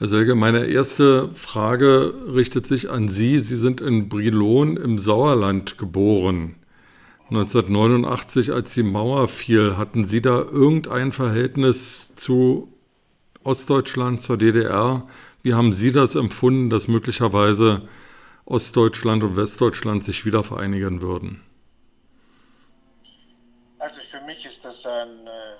Herr Selge, meine erste Frage richtet sich an Sie. Sie sind in Brilon im Sauerland geboren. 1989, als die Mauer fiel, hatten Sie da irgendein Verhältnis zu Ostdeutschland, zur DDR? Wie haben Sie das empfunden, dass möglicherweise Ostdeutschland und Westdeutschland sich wieder vereinigen würden? Also für mich ist das ein, äh,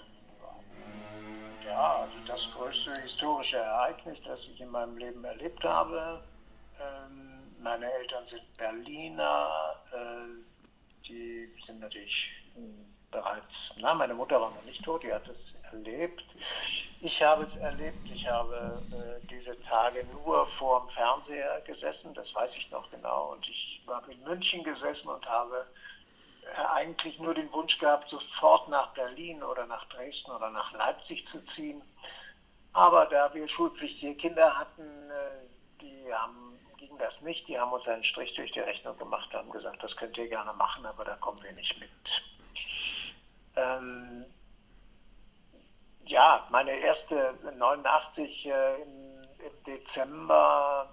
ja, also größte historische Ereignis, das ich in meinem Leben erlebt habe. Ähm, meine Eltern sind Berliner, äh, die sind natürlich bereits, na, meine Mutter war noch nicht tot, die hat es erlebt. Ich habe es erlebt, ich habe äh, diese Tage nur vor dem Fernseher gesessen, das weiß ich noch genau. Und ich war in München gesessen und habe äh, eigentlich nur den Wunsch gehabt, sofort nach Berlin oder nach Dresden oder nach Leipzig zu ziehen. Aber da wir schulpflichtige Kinder hatten, äh, die haben ging das nicht. Die haben uns einen Strich durch die Rechnung gemacht, haben gesagt, das könnt ihr gerne machen, aber da kommen wir nicht mit. Ähm, ja, meine erste 89 äh, im, im, Dezember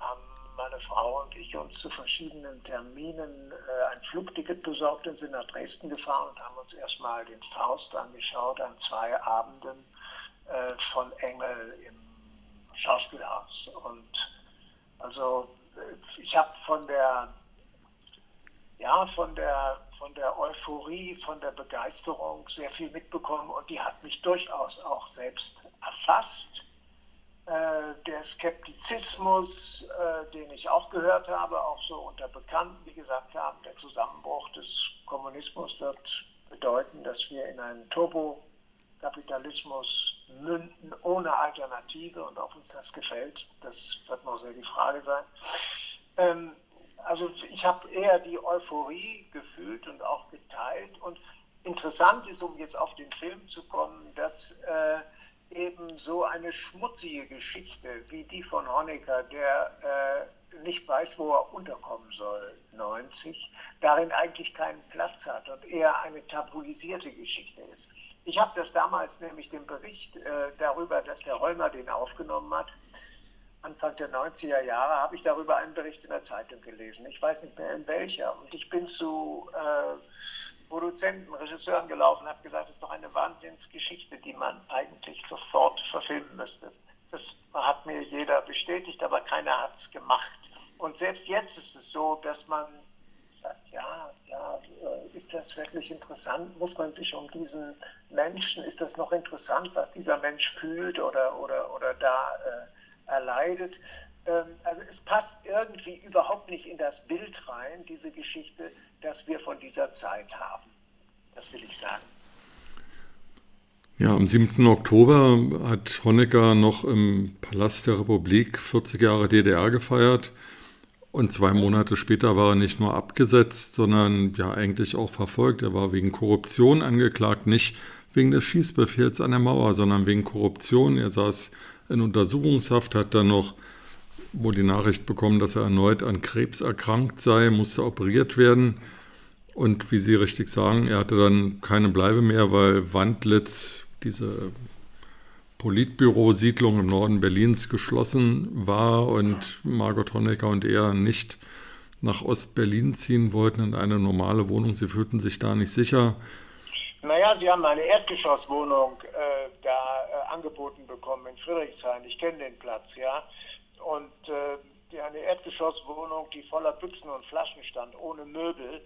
haben meine Frau und ich uns zu verschiedenen Terminen äh, ein Flugticket besorgt und sind nach Dresden gefahren und haben uns erstmal den Faust angeschaut an zwei Abenden äh, von Engel im Schauspielhaus. Und also äh, ich habe von der ja, von der, von der Euphorie, von der Begeisterung sehr viel mitbekommen und die hat mich durchaus auch selbst erfasst. Äh, der Skeptizismus, den ich auch gehört habe, auch so unter Bekannten, die gesagt haben, der Zusammenbruch des Kommunismus wird bedeuten, dass wir in einen Turbokapitalismus münden ohne Alternative und ob uns das gefällt, das wird noch sehr die Frage sein. Ähm, also ich habe eher die Euphorie gefühlt und auch geteilt. Und interessant ist, um jetzt auf den Film zu kommen, dass äh, eben so eine schmutzige Geschichte wie die von Honecker, der äh, nicht weiß, wo er unterkommen soll, 90, darin eigentlich keinen Platz hat und eher eine tabuisierte Geschichte ist. Ich habe das damals nämlich den Bericht äh, darüber, dass der Römer den aufgenommen hat, Anfang der 90er Jahre habe ich darüber einen Bericht in der Zeitung gelesen. Ich weiß nicht mehr in welcher. Und ich bin zu äh, Produzenten, Regisseuren gelaufen und habe gesagt, das ist doch eine Wahnsinnsgeschichte, die man eigentlich sofort verfilmen müsste. Das hat mir jeder bestätigt, aber keiner hat es gemacht. Und selbst jetzt ist es so, dass man sagt, ja, ist das wirklich interessant? Muss man sich um diesen Menschen, ist das noch interessant, was dieser Mensch fühlt oder, oder, oder da äh, erleidet. Ähm, also es passt irgendwie überhaupt nicht in das Bild rein, diese Geschichte, das wir von dieser Zeit haben. Das will ich sagen. Ja, am 7. Oktober hat Honecker noch im Palast der Republik 40 Jahre DDR gefeiert. Und zwei Monate später war er nicht nur abgesetzt, sondern ja eigentlich auch verfolgt. Er war wegen Korruption angeklagt, nicht wegen des Schießbefehls an der Mauer, sondern wegen Korruption. Er saß in Untersuchungshaft, hat dann noch wohl die Nachricht bekommen, dass er erneut an Krebs erkrankt sei, musste operiert werden. Und wie Sie richtig sagen, er hatte dann keine Bleibe mehr, weil Wandlitz, diese Politbürosiedlung im Norden Berlins, geschlossen war und Margot Honecker und er nicht nach Ostberlin ziehen wollten in eine normale Wohnung. Sie fühlten sich da nicht sicher. Naja, Sie haben eine Erdgeschosswohnung äh, da äh, angeboten bekommen in Friedrichshain. Ich kenne den Platz, ja. Und äh, eine Erdgeschosswohnung, die voller Büchsen und Flaschen stand, ohne Möbel,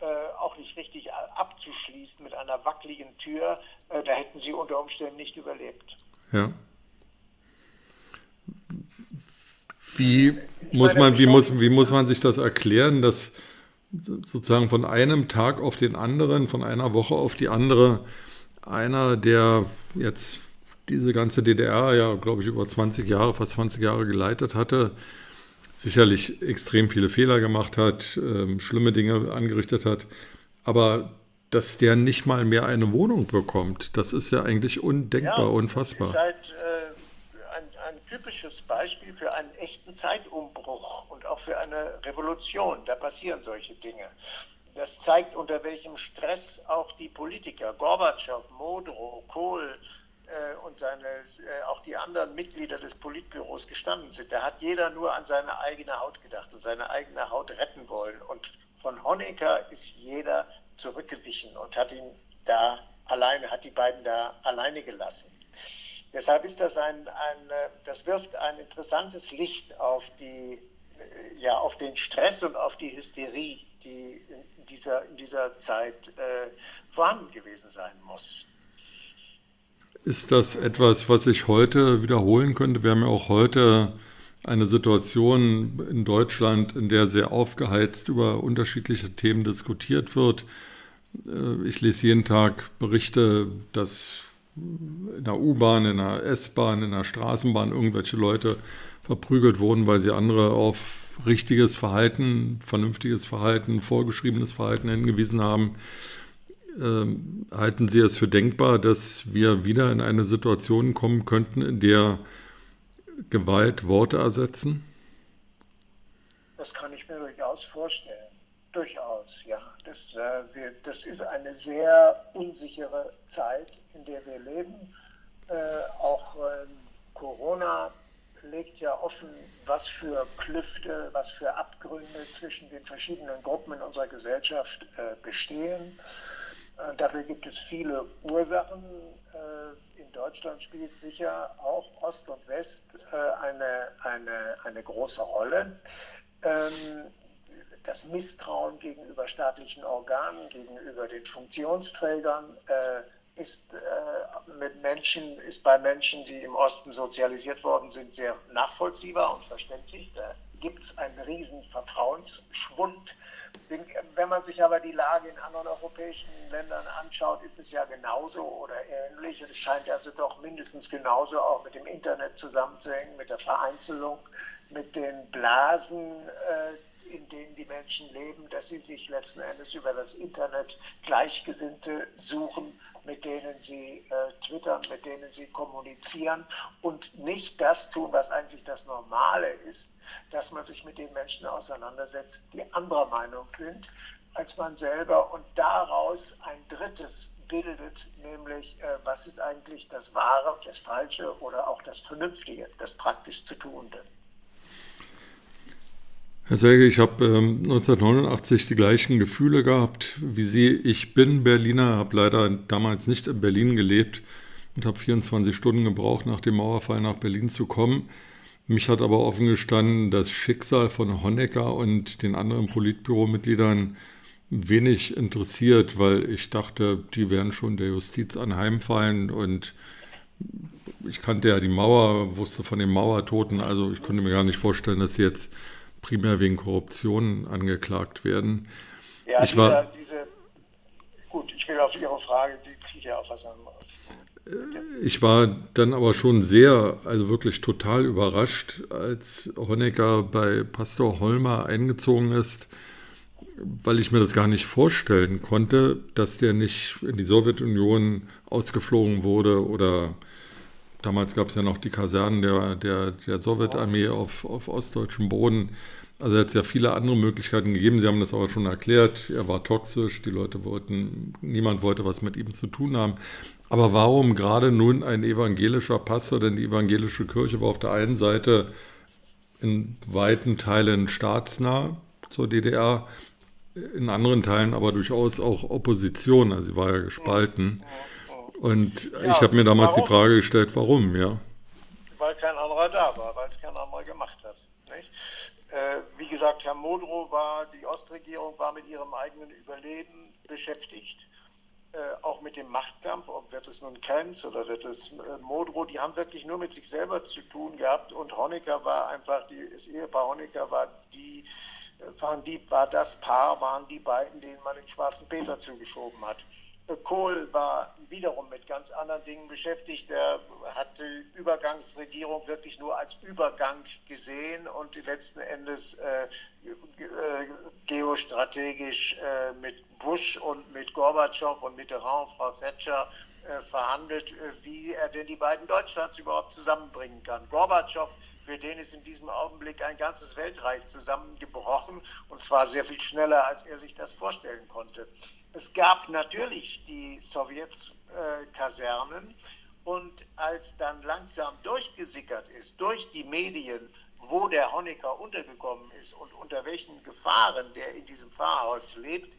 äh, auch nicht richtig abzuschließen mit einer wackeligen Tür, äh, da hätten Sie unter Umständen nicht überlebt. Ja. Wie muss man, wie muss, wie muss man sich das erklären, dass sozusagen von einem Tag auf den anderen, von einer Woche auf die andere, einer, der jetzt diese ganze DDR ja, glaube ich, über 20 Jahre, fast 20 Jahre geleitet hatte, sicherlich extrem viele Fehler gemacht hat, äh, schlimme Dinge angerichtet hat, aber dass der nicht mal mehr eine Wohnung bekommt, das ist ja eigentlich undenkbar, ja, unfassbar. Ist halt, äh, ein, ein typisches Beispiel für einen echten Zeitumbruch und auch für eine Revolution. Da passieren solche Dinge. Das zeigt, unter welchem Stress auch die Politiker, Gorbatschow, Modrow, Kohl, äh, und seine, äh, auch die anderen Mitglieder des Politbüros gestanden sind. Da hat jeder nur an seine eigene Haut gedacht und seine eigene Haut retten wollen. Und von Honecker ist jeder zurückgewichen und hat ihn da alleine, hat die beiden da alleine gelassen. Deshalb ist das ein, ein äh, das wirft ein interessantes Licht auf die, äh, ja, auf den Stress und auf die Hysterie, die in dieser, in dieser Zeit äh, vorhanden gewesen sein muss. Ist das etwas, was sich heute wiederholen könnte? Wir haben ja auch heute eine Situation in Deutschland, in der sehr aufgeheizt über unterschiedliche Themen diskutiert wird. Äh, ich lese jeden Tag Berichte, dass in der U-Bahn, in der S-Bahn, in der Straßenbahn irgendwelche Leute verprügelt wurden, weil sie andere auf richtiges Verhalten, vernünftiges Verhalten, vorgeschriebenes Verhalten hingewiesen haben. Ähm, halten Sie es für denkbar, dass wir wieder in eine Situation kommen könnten, in der Gewalt Worte ersetzen? Das kann ich mir durchaus vorstellen. Durchaus, ja. Das, äh, wir, das ist eine sehr unsichere Zeit, in der wir leben. Äh, auch äh, Corona legt ja offen, was für Klüfte, was für Abgründe zwischen den verschiedenen Gruppen in unserer Gesellschaft äh, bestehen. Dafür gibt es viele Ursachen. Äh, in Deutschland spielt sicher auch Ost und West äh, eine, eine, eine große Rolle. Ähm, das Misstrauen gegenüber staatlichen Organen, gegenüber den Funktionsträgern ist, mit Menschen, ist bei Menschen, die im Osten sozialisiert worden sind, sehr nachvollziehbar und verständlich. Da gibt es einen riesen Vertrauensschwund wenn man sich aber die Lage in anderen europäischen Ländern anschaut, ist es ja genauso oder ähnlich. Und es scheint also doch mindestens genauso auch mit dem Internet zusammenzuhängen, mit der Vereinzelung, mit den Blasen, äh, in denen die Menschen leben, dass sie sich letzten Endes über das Internet Gleichgesinnte suchen, mit denen sie äh, twittern, mit denen sie kommunizieren und nicht das tun, was eigentlich das Normale ist, dass man sich mit den Menschen auseinandersetzt, die anderer Meinung sind als man selber und daraus ein drittes bildet, nämlich äh, was ist eigentlich das Wahre, das Falsche oder auch das Vernünftige, das praktisch zu Tuende. Herr Selge, ich habe ähm, 1989 die gleichen Gefühle gehabt wie Sie. Ich bin Berliner, habe leider damals nicht in Berlin gelebt und habe 24 Stunden gebraucht, nach dem Mauerfall nach Berlin zu kommen. Mich hat aber offen gestanden das Schicksal von Honecker und den anderen Politbüromitgliedern wenig interessiert, weil ich dachte, die werden schon der Justiz anheimfallen und ich kannte ja die Mauer, wusste von den Mauertoten, also ich konnte mir gar nicht vorstellen, dass sie jetzt primär wegen Korruption angeklagt werden. Ja, ich dieser, war, diese, gut, ich will auf Ihre Frage, die zieht ja auf was anderes. Ich war dann aber schon sehr, also wirklich total überrascht, als Honecker bei Pastor Holmer eingezogen ist, weil ich mir das gar nicht vorstellen konnte, dass der nicht in die Sowjetunion ausgeflogen wurde oder damals gab es ja noch die Kasernen der, der, der Sowjetarmee auf, auf ostdeutschem Boden. Also hat es ja viele andere Möglichkeiten gegeben. Sie haben das aber schon erklärt. Er war toxisch, die Leute wollten, niemand wollte was mit ihm zu tun haben. Aber warum gerade nun ein evangelischer Pastor? Denn die evangelische Kirche war auf der einen Seite in weiten Teilen staatsnah zur DDR, in anderen Teilen aber durchaus auch Opposition. Also sie war ja gespalten. Und ja, ich habe mir damals warum? die Frage gestellt, warum, ja. Weil kein anderer da war, weil es kein anderer gemacht hat. Äh, wie gesagt, Herr Modrow war, die Ostregierung war mit ihrem eigenen Überleben beschäftigt äh, auch mit dem Machtkampf, ob wird es nun Krenz oder wird es äh, Modrow, die haben wirklich nur mit sich selber zu tun gehabt und Honecker war einfach, die, das Ehepaar Honecker war die, äh, waren die, war das Paar, waren die beiden, denen man den schwarzen Peter zugeschoben hat. Kohl war wiederum mit ganz anderen Dingen beschäftigt. Er hat die Übergangsregierung wirklich nur als Übergang gesehen und letzten Endes äh, äh, geostrategisch äh, mit Bush und mit Gorbatschow und Mitterrand, Frau Thatcher, äh, verhandelt, äh, wie er denn die beiden Deutschlands überhaupt zusammenbringen kann. Gorbatschow, für den ist in diesem Augenblick ein ganzes Weltreich zusammengebrochen und zwar sehr viel schneller, als er sich das vorstellen konnte. Es gab natürlich die Sowjetkasernen. Äh, Und als dann langsam durchgesickert ist, durch die Medien, wo der Honecker untergekommen ist und unter welchen Gefahren der in diesem Pfarrhaus lebt,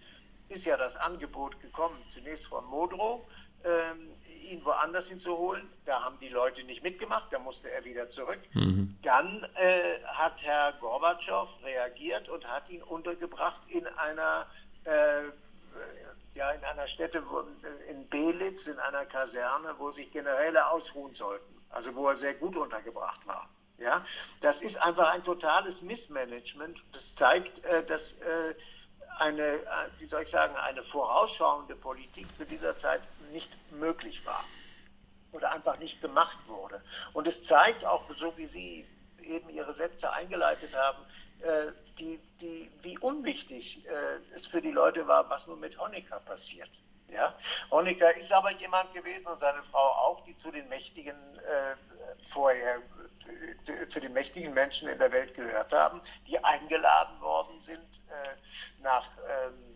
ist ja das Angebot gekommen, zunächst von Modrow, ähm, ihn woanders hinzuholen. Da haben die Leute nicht mitgemacht, da musste er wieder zurück. Mhm. Dann äh, hat Herr Gorbatschow reagiert und hat ihn untergebracht in einer äh, ja, in einer Stätte wo, in Belitz, in einer Kaserne, wo sich Generäle ausruhen sollten, also wo er sehr gut untergebracht war. Ja, das ist einfach ein totales Missmanagement. Das zeigt, äh, dass äh, eine, äh, wie soll ich sagen, eine vorausschauende Politik zu dieser Zeit nicht möglich war oder einfach nicht gemacht wurde. Und es zeigt auch, so wie Sie eben Ihre Sätze eingeleitet haben, äh, die, die, wie unwichtig äh, es für die Leute war, was nun mit Honecker passiert. Ja? Honecker ist aber jemand gewesen und seine Frau auch, die zu den mächtigen äh, vorher äh, zu den mächtigen Menschen in der Welt gehört haben, die eingeladen worden sind äh, nach ähm,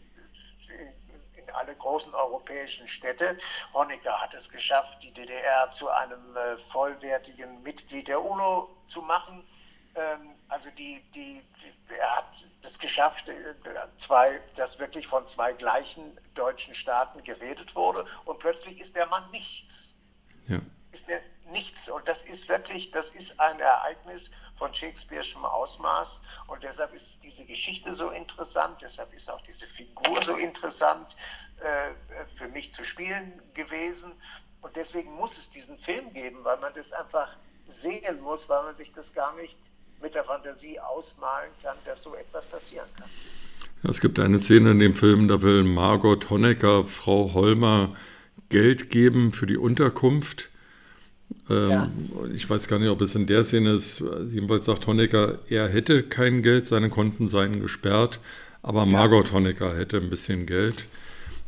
in alle großen europäischen Städte. Honecker hat es geschafft, die DDR zu einem äh, vollwertigen Mitglied der UNO zu machen. Ähm, also die, die, die, er hat es geschafft, äh, zwei, dass wirklich von zwei gleichen deutschen Staaten geredet wurde und plötzlich ist der Mann nichts. Ja. Ist nichts und das ist wirklich, das ist ein Ereignis von Shakespeare'schem Ausmaß und deshalb ist diese Geschichte so interessant, deshalb ist auch diese Figur so interessant äh, für mich zu spielen gewesen und deswegen muss es diesen Film geben, weil man das einfach sehen muss, weil man sich das gar nicht mit der Fantasie ausmalen kann, dass so etwas passieren kann. Es gibt eine Szene in dem Film, da will Margot Honecker Frau Holmer Geld geben für die Unterkunft. Ähm, ja. Ich weiß gar nicht, ob es in der Szene ist. Jedenfalls sagt Honecker, er hätte kein Geld, seine Konten seien gesperrt, aber Margot Honecker hätte ein bisschen Geld.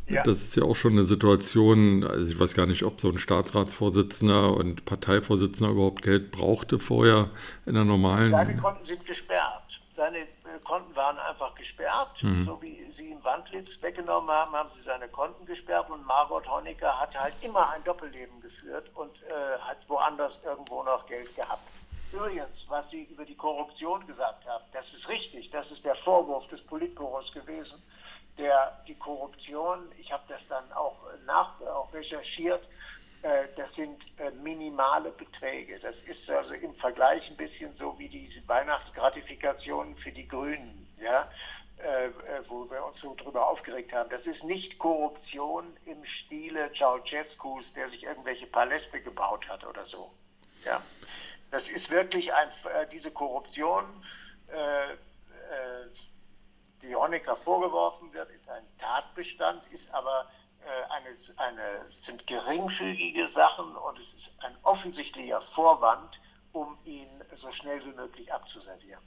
Ja. Das ist ja auch schon eine Situation, also ich weiß gar nicht, ob so ein Staatsratsvorsitzender und Parteivorsitzender überhaupt Geld brauchte vorher in der normalen. Seine Konten sind gesperrt. Seine äh, Konten waren einfach gesperrt. Mhm. So wie sie ihm Wandlitz weggenommen haben, haben sie seine Konten gesperrt und Margot Honecker hat halt immer ein Doppelleben geführt und äh, hat woanders irgendwo noch Geld gehabt. Übrigens, was Sie über die Korruption gesagt haben, das ist richtig. Das ist der Vorwurf des Politbüros gewesen der, die Korruption, ich habe das dann auch nach, auch recherchiert, das sind äh, minimale Beträge. Das ist also im Vergleich ein bisschen so wie die Weihnachtsgratifikationen für die Grünen, ja, äh, wo wir uns so drüber aufgeregt haben. Das ist nicht Korruption im Stile Ceausescus, der sich irgendwelche Paläste gebaut hat oder so. Ja. Das ist wirklich ein, diese Korruption, äh, äh, die Honecker vorgeworfen wird, ist ein Tatbestand, ist aber äh, eine, eine, sind geringfügige Sachen und es ist ein offensichtlicher Vorwand, um ihn so schnell wie möglich abzuservieren.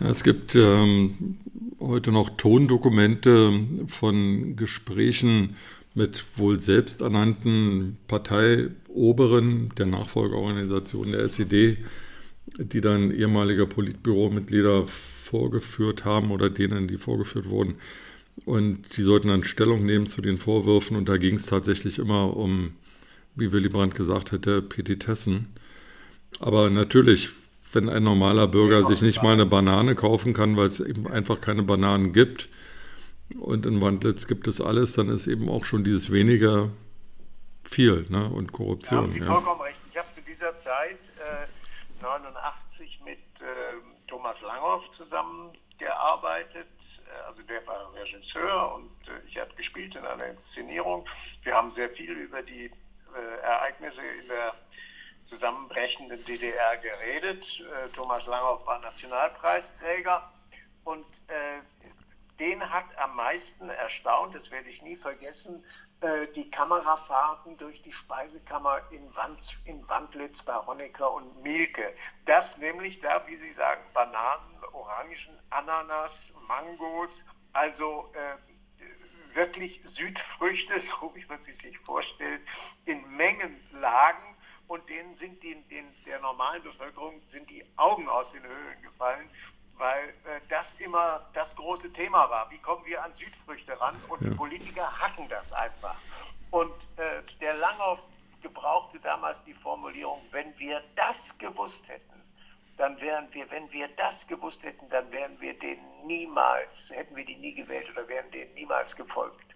Es gibt ähm, heute noch Tondokumente von Gesprächen mit wohl selbsternannten Parteioberen der Nachfolgeorganisation der SED, die dann ehemalige Politbüromitglieder vorgeführt haben oder denen, die vorgeführt wurden. Und die sollten dann Stellung nehmen zu den Vorwürfen. Und da ging es tatsächlich immer um, wie Willy Brandt gesagt hätte, Petitessen. Aber natürlich, wenn ein normaler Bürger sich nicht mal eine Banane kaufen kann, weil es eben einfach keine Bananen gibt, und in Wandlitz gibt es alles, dann ist eben auch schon dieses weniger viel ne? und Korruption. Da haben Sie ja. vollkommen recht. Ich habe zu dieser Zeit äh, 89 mit äh, Thomas Langhoff zusammengearbeitet. Äh, also der war Regisseur und äh, ich habe gespielt in einer Inszenierung. Wir haben sehr viel über die äh, Ereignisse in der zusammenbrechenden DDR geredet. Thomas Langhoff war Nationalpreisträger und den hat am meisten erstaunt, das werde ich nie vergessen, die Kamerafahrten durch die Speisekammer in, Wand, in Wandlitz bei Honecker und Mielke. Das nämlich da, wie Sie sagen, Bananen, Orangen, Ananas, Mangos, also äh, wirklich Südfrüchte, so wie man sie sich vorstellt, in Mengen lagen und denen sind die, den, der normalen Bevölkerung sind die Augen aus den Höhlen gefallen weil äh, das immer das große Thema war. Wie kommen wir an Südfrüchte ran? Und ja. die Politiker hacken das einfach. Und äh, der Langhoff gebrauchte damals die Formulierung, wenn wir das gewusst hätten, dann wären wir, wenn wir das gewusst hätten, dann wären wir denen niemals, hätten wir die nie gewählt oder wären denen niemals gefolgt.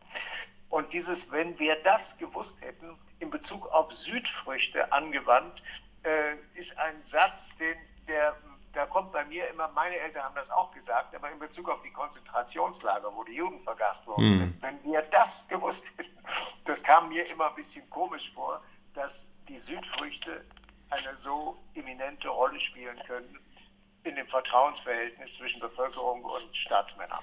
Und dieses, wenn wir das gewusst hätten, in Bezug auf Südfrüchte angewandt, äh, ist ein Satz, den, der, da kommt bei mir immer, meine Eltern haben das auch gesagt, aber in Bezug auf die Konzentrationslager, wo die Juden vergast worden mhm. sind, wenn wir das gewusst hätten, das kam mir immer ein bisschen komisch vor, dass die Südfrüchte eine so eminente Rolle spielen können in dem Vertrauensverhältnis zwischen Bevölkerung und Staatsmännern.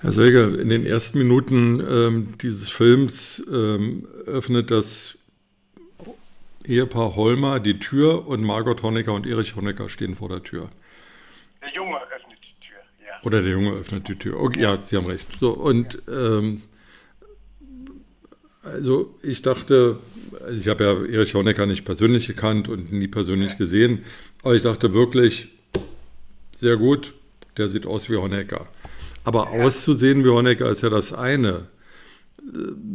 Herr Säger, in den ersten Minuten ähm, dieses Films ähm, öffnet das Ehepaar Holmer die Tür und Margot Honecker und Erich Honecker stehen vor der Tür. Der Junge öffnet die Tür, ja. Oder der Junge öffnet die Tür. Okay, ja, Sie haben recht. So, und ähm, also ich dachte, also ich habe ja Erich Honecker nicht persönlich gekannt und nie persönlich ja. gesehen, aber ich dachte wirklich, sehr gut, der sieht aus wie Honecker. Aber ja. auszusehen wie Honecker ist ja das eine.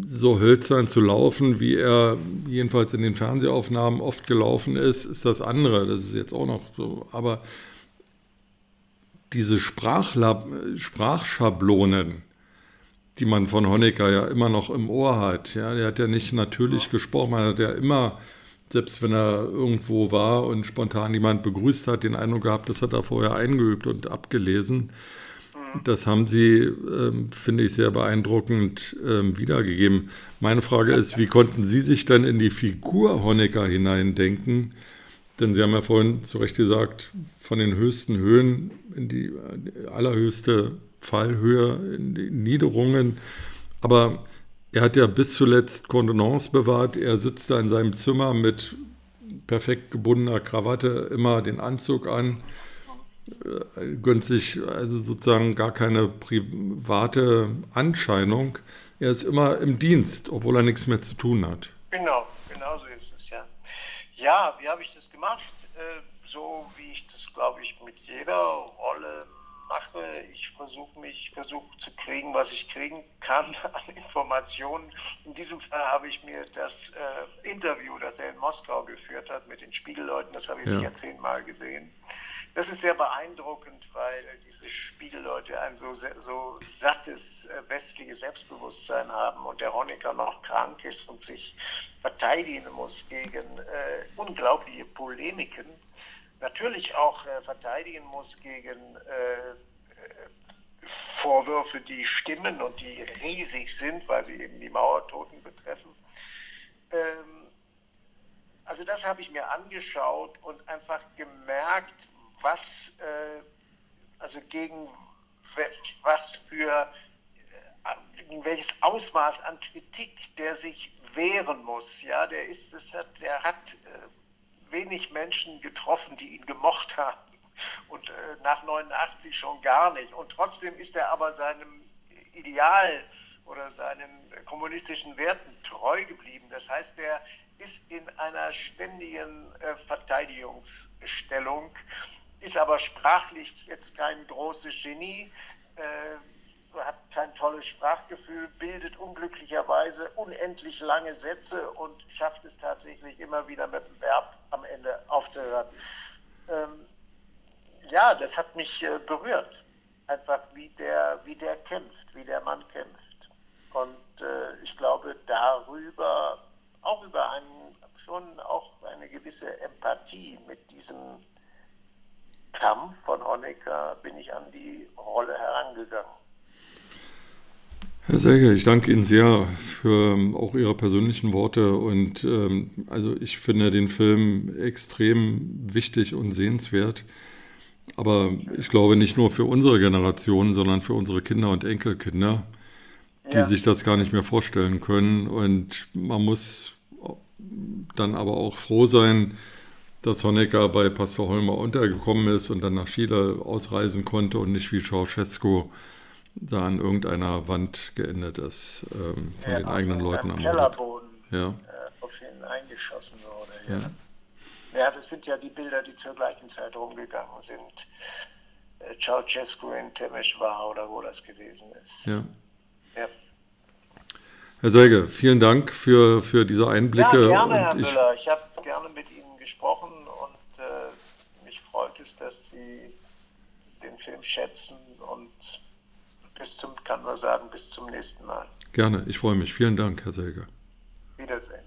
So hölzern zu laufen, wie er jedenfalls in den Fernsehaufnahmen oft gelaufen ist, ist das andere. Das ist jetzt auch noch so. Aber diese Sprachlab Sprachschablonen, die man von Honecker ja immer noch im Ohr hat, ja, der hat ja nicht natürlich gesprochen, man hat ja immer selbst wenn er irgendwo war und spontan jemand begrüßt hat, den Eindruck gehabt, das hat er vorher eingeübt und abgelesen. Das haben Sie, ähm, finde ich, sehr beeindruckend ähm, wiedergegeben. Meine Frage ist, wie konnten Sie sich dann in die Figur Honecker hineindenken? Denn Sie haben ja vorhin zu Recht gesagt, von den höchsten Höhen in die allerhöchste Fallhöhe, Niederungen. Aber er hat ja bis zuletzt Kontenance bewahrt. Er sitzt da in seinem Zimmer mit perfekt gebundener Krawatte, immer den Anzug an äh, gönnt sich also sozusagen gar keine private Anscheinung. Er ist immer im Dienst, obwohl er nichts mehr zu tun hat. Genau, genau so ist es, ja. Ja, wie habe ich das gemacht? Äh, so wie ich das, glaube ich, mit jeder Rolle mache. Ich versuche mich, versuche zu kriegen, was ich kriegen kann an Informationen. In diesem Fall habe ich mir das äh, Interview, das er in Moskau geführt hat mit den Spiegelleuten, das habe ich ja. sicher zehnmal gesehen das ist sehr beeindruckend, weil diese Spiegelleute ein so, so sattes äh, westliches Selbstbewusstsein haben und der Honecker noch krank ist und sich verteidigen muss gegen äh, unglaubliche Polemiken. Natürlich auch äh, verteidigen muss gegen äh, Vorwürfe, die stimmen und die riesig sind, weil sie eben die Mauertoten betreffen. Ähm, also das habe ich mir angeschaut und einfach gemerkt, was, äh, also gegen was für, äh, welches Ausmaß an Kritik der sich wehren muss. Ja, der ist, das hat, der hat äh, wenig Menschen getroffen, die ihn gemocht haben. Und äh, nach 89 schon gar nicht. Und trotzdem ist er aber seinem Ideal oder seinen kommunistischen Werten treu geblieben. Das heißt, er ist in einer ständigen äh, Verteidigungsstellung ist aber sprachlich jetzt kein großes Genie, äh, hat kein tolles Sprachgefühl, bildet unglücklicherweise unendlich lange Sätze und schafft es tatsächlich immer wieder mit dem Verb am Ende aufzuhören. Ähm, ja, das hat mich äh, berührt. Einfach wie der, wie der kämpft, wie der Mann kämpft. Und äh, ich glaube, darüber, auch über einen, schon auch eine gewisse Empathie mit diesem Kampf von Honecker bin ich an die Rolle herangegangen. Herr Säger, ich danke Ihnen sehr für ähm, auch Ihre persönlichen Worte und ähm, also ich finde den Film extrem wichtig und sehenswert. Aber ich glaube nicht nur für unsere Generation, sondern für unsere Kinder und Enkelkinder, die ja. sich das gar nicht mehr vorstellen können. Und man muss dann aber auch froh sein, dass Honecker bei Pastor Holmer untergekommen ist und dann nach Chile ausreisen konnte und nicht wie Ceausescu da an irgendeiner Wand geendet ist, ähm, von ja, den eigenen Leuten am Kellerboden ja. äh, auf ihn eingeschossen wurde. Ja. ja. ja. das sind ja die Bilder, die zur gleichen Zeit rumgegangen sind. Äh, Ceausescu in Temeschwar oder wo das gewesen ist. Ja. Herr Selge, vielen Dank für, für diese Einblicke. Ja, gerne, Herr Müller. Ich habe gerne mit Ihnen gesprochen und äh, mich freut es, dass Sie den Film schätzen und bis zum, kann man sagen, bis zum nächsten Mal. Gerne, ich freue mich. Vielen Dank, Herr Selger. Wiedersehen.